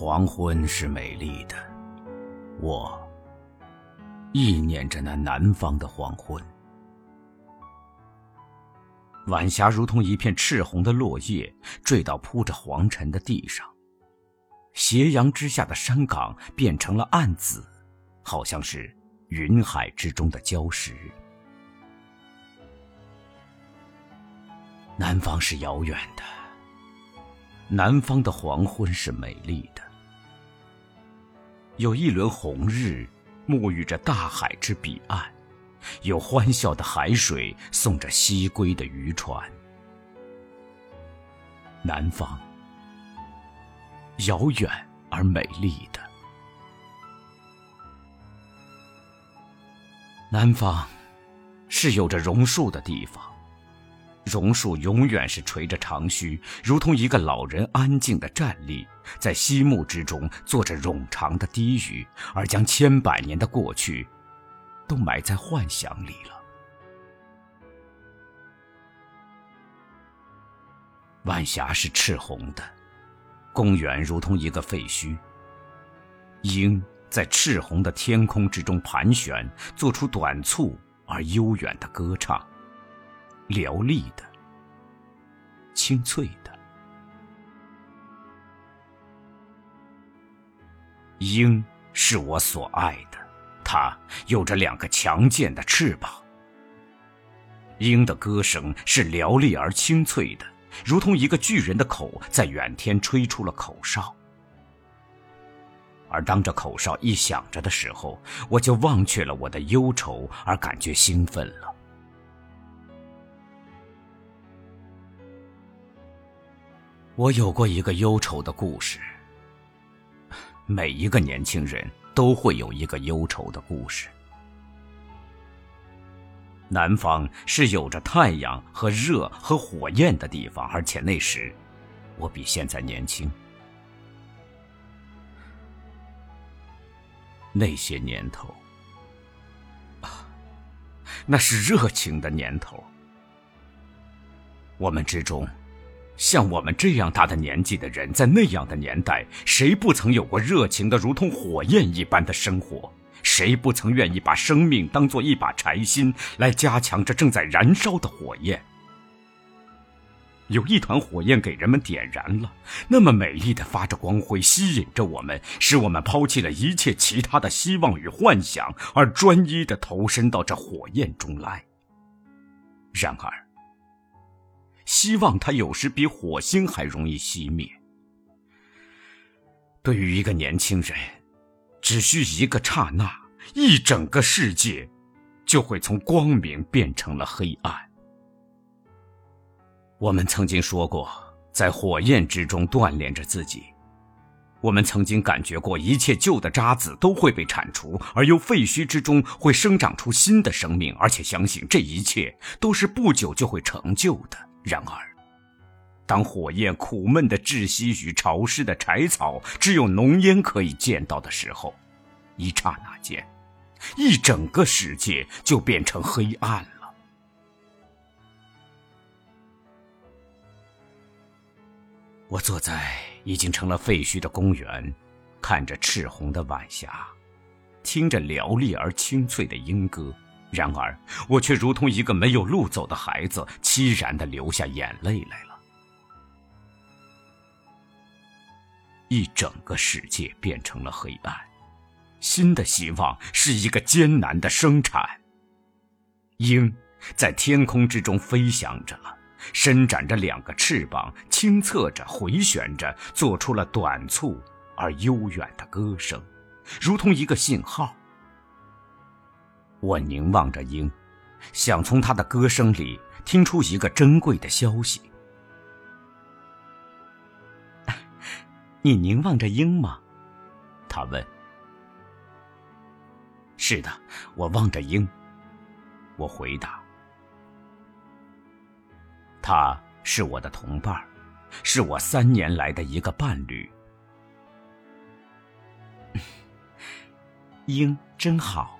黄昏是美丽的，我忆念着那南方的黄昏。晚霞如同一片赤红的落叶，坠到铺着黄尘的地上。斜阳之下的山岗变成了暗紫，好像是云海之中的礁石。南方是遥远的，南方的黄昏是美丽的。有一轮红日，沐浴着大海之彼岸；有欢笑的海水送着西归的渔船。南方，遥远而美丽的。南方，是有着榕树的地方。榕树永远是垂着长须，如同一个老人安静的站立在溪木之中，做着冗长的低语，而将千百年的过去都埋在幻想里了。晚霞是赤红的，公园如同一个废墟。鹰在赤红的天空之中盘旋，做出短促而悠远的歌唱。嘹丽的，清脆的。鹰是我所爱的，它有着两个强健的翅膀。鹰的歌声是嘹丽而清脆的，如同一个巨人的口在远天吹出了口哨。而当这口哨一响着的时候，我就忘却了我的忧愁，而感觉兴奋了。我有过一个忧愁的故事。每一个年轻人都会有一个忧愁的故事。南方是有着太阳和热和火焰的地方，而且那时我比现在年轻。那些年头，那是热情的年头。我们之中。像我们这样大的年纪的人，在那样的年代，谁不曾有过热情的如同火焰一般的生活？谁不曾愿意把生命当做一把柴薪，来加强这正在燃烧的火焰？有一团火焰给人们点燃了，那么美丽的发着光辉，吸引着我们，使我们抛弃了一切其他的希望与幻想，而专一的投身到这火焰中来。然而。希望它有时比火星还容易熄灭。对于一个年轻人，只需一个刹那，一整个世界就会从光明变成了黑暗。我们曾经说过，在火焰之中锻炼着自己；我们曾经感觉过，一切旧的渣子都会被铲除，而由废墟之中会生长出新的生命，而且相信这一切都是不久就会成就的。然而，当火焰苦闷的窒息于潮湿的柴草，只有浓烟可以见到的时候，一刹那间，一整个世界就变成黑暗了。我坐在已经成了废墟的公园，看着赤红的晚霞，听着嘹丽而清脆的莺歌。然而，我却如同一个没有路走的孩子，凄然的流下眼泪来了。一整个世界变成了黑暗，新的希望是一个艰难的生产。鹰在天空之中飞翔着了，伸展着两个翅膀，清侧着，回旋着，做出了短促而悠远的歌声，如同一个信号。我凝望着鹰，想从它的歌声里听出一个珍贵的消息。你凝望着鹰吗？他问。是的，我望着鹰。我回答。他是我的同伴，是我三年来的一个伴侣。鹰真好，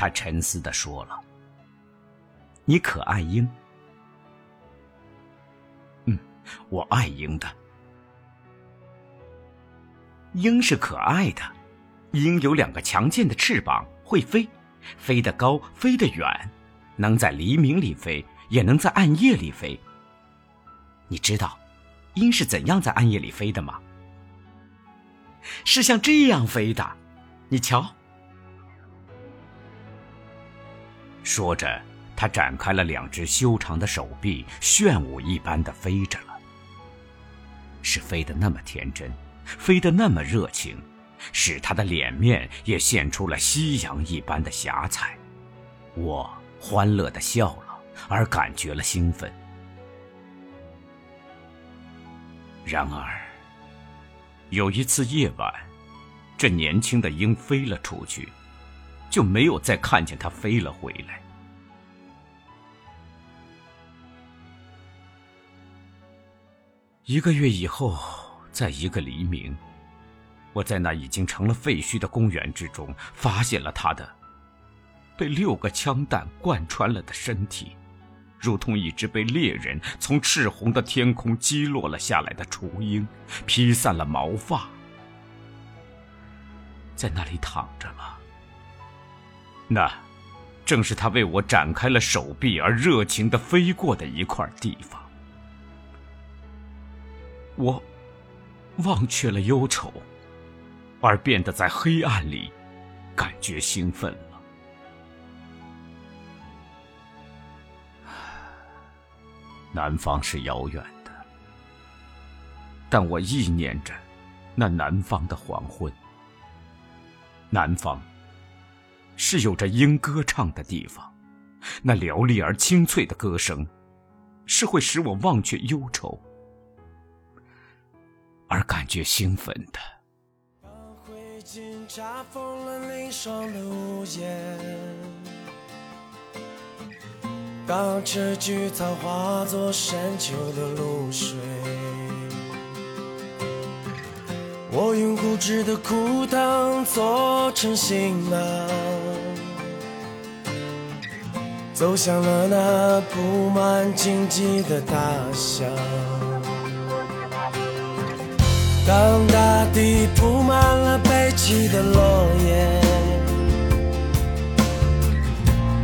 他沉思的说了：“你可爱鹰？”“嗯，我爱鹰的。鹰是可爱的，鹰有两个强健的翅膀，会飞，飞得高，飞得远，能在黎明里飞，也能在暗夜里飞。你知道，鹰是怎样在暗夜里飞的吗？是像这样飞的。”你瞧，说着，他展开了两只修长的手臂，炫舞一般的飞着了。是飞得那么天真，飞得那么热情，使他的脸面也现出了夕阳一般的霞彩。我欢乐的笑了，而感觉了兴奋。然而，有一次夜晚。这年轻的鹰飞了出去，就没有再看见它飞了回来。一个月以后，在一个黎明，我在那已经成了废墟的公园之中，发现了他的被六个枪弹贯穿了的身体，如同一只被猎人从赤红的天空击落了下来的雏鹰，披散了毛发。在那里躺着了。那，正是他为我展开了手臂而热情的飞过的一块地方。我忘却了忧愁，而变得在黑暗里感觉兴奋了。南方是遥远的，但我意念着那南方的黄昏。南方是有着莺歌唱的地方，那嘹丽而清脆的歌声，是会使我忘却忧愁，而感觉兴奋的。当灰烬查封了凌霜的屋檐，当这菊草化作深秋的露水。我用固执的枯藤做成行囊，走向了那布满荆棘的大乡。当大地铺满了悲泣的落叶，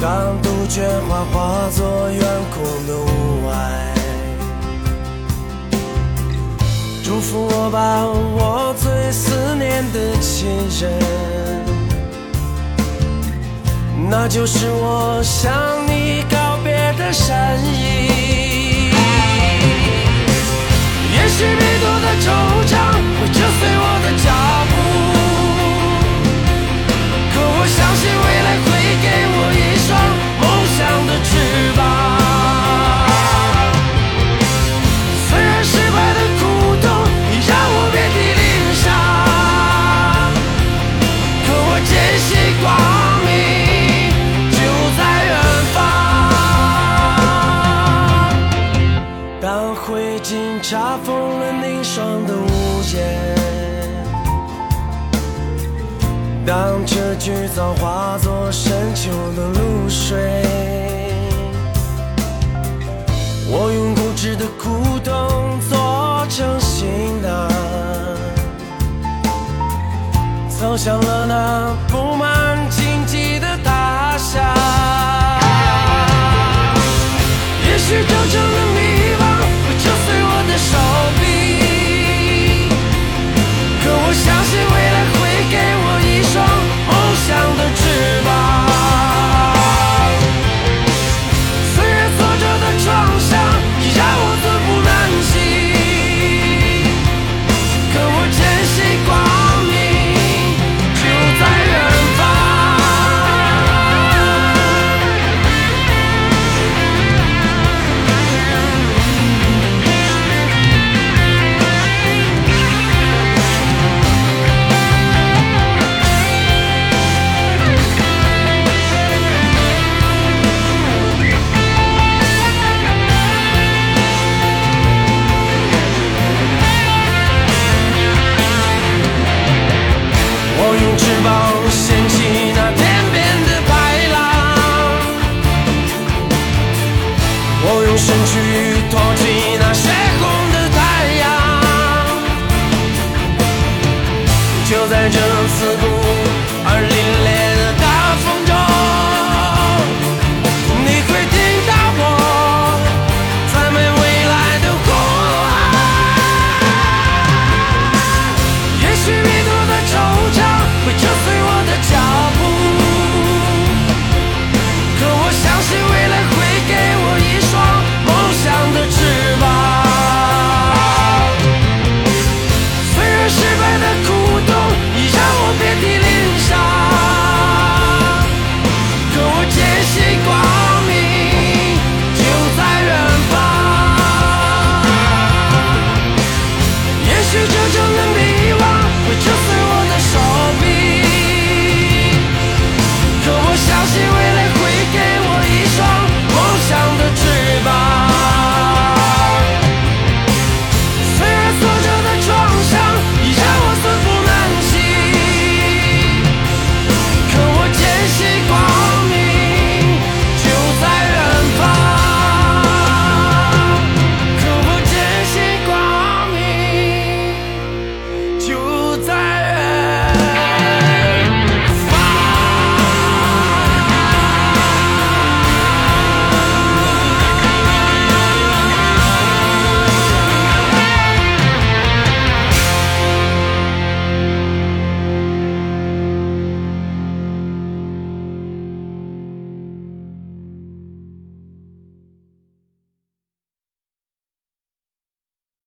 当杜鹃花化作远空的雾霭。祝福我吧，我最思念的亲人，那就是我向你告别的身影。菊草化作深秋的露水，我用固执的古董做成行囊，走向了那布满荆棘的大厦。也许